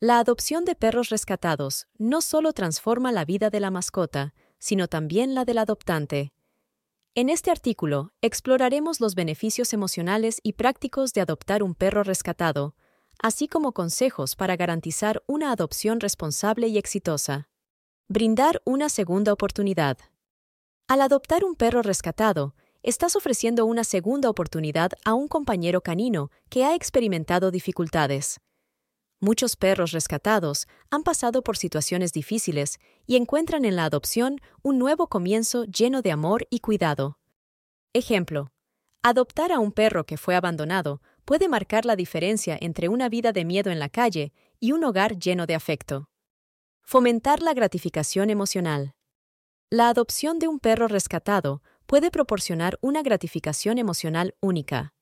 La adopción de perros rescatados no solo transforma la vida de la mascota, sino también la del adoptante. En este artículo exploraremos los beneficios emocionales y prácticos de adoptar un perro rescatado, así como consejos para garantizar una adopción responsable y exitosa. Brindar una segunda oportunidad. Al adoptar un perro rescatado, estás ofreciendo una segunda oportunidad a un compañero canino que ha experimentado dificultades. Muchos perros rescatados han pasado por situaciones difíciles y encuentran en la adopción un nuevo comienzo lleno de amor y cuidado. Ejemplo. Adoptar a un perro que fue abandonado puede marcar la diferencia entre una vida de miedo en la calle y un hogar lleno de afecto. Fomentar la gratificación emocional. La adopción de un perro rescatado puede proporcionar una gratificación emocional única.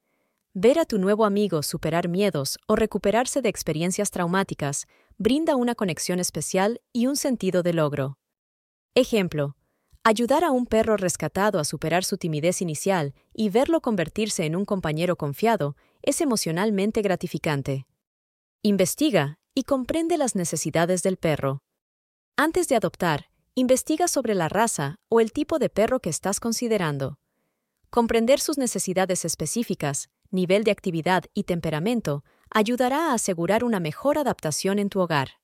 Ver a tu nuevo amigo superar miedos o recuperarse de experiencias traumáticas brinda una conexión especial y un sentido de logro. Ejemplo, ayudar a un perro rescatado a superar su timidez inicial y verlo convertirse en un compañero confiado es emocionalmente gratificante. Investiga y comprende las necesidades del perro. Antes de adoptar, investiga sobre la raza o el tipo de perro que estás considerando. Comprender sus necesidades específicas nivel de actividad y temperamento ayudará a asegurar una mejor adaptación en tu hogar.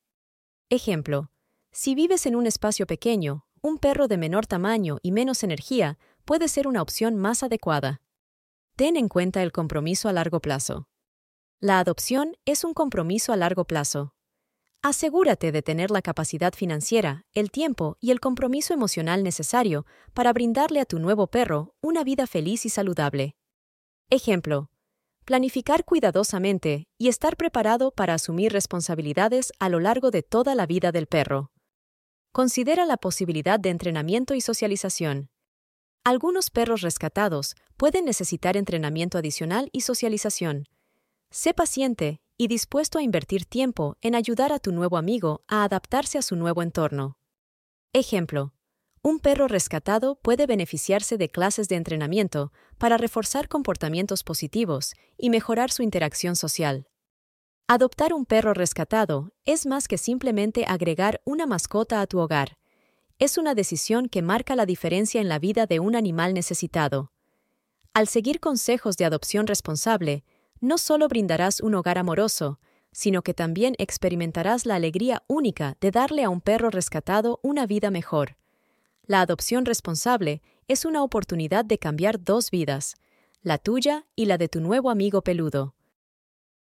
Ejemplo, si vives en un espacio pequeño, un perro de menor tamaño y menos energía puede ser una opción más adecuada. Ten en cuenta el compromiso a largo plazo. La adopción es un compromiso a largo plazo. Asegúrate de tener la capacidad financiera, el tiempo y el compromiso emocional necesario para brindarle a tu nuevo perro una vida feliz y saludable. Ejemplo, planificar cuidadosamente y estar preparado para asumir responsabilidades a lo largo de toda la vida del perro. Considera la posibilidad de entrenamiento y socialización. Algunos perros rescatados pueden necesitar entrenamiento adicional y socialización. Sé paciente y dispuesto a invertir tiempo en ayudar a tu nuevo amigo a adaptarse a su nuevo entorno. Ejemplo, un perro rescatado puede beneficiarse de clases de entrenamiento para reforzar comportamientos positivos y mejorar su interacción social. Adoptar un perro rescatado es más que simplemente agregar una mascota a tu hogar. Es una decisión que marca la diferencia en la vida de un animal necesitado. Al seguir consejos de adopción responsable, no solo brindarás un hogar amoroso, sino que también experimentarás la alegría única de darle a un perro rescatado una vida mejor. La adopción responsable es una oportunidad de cambiar dos vidas, la tuya y la de tu nuevo amigo peludo.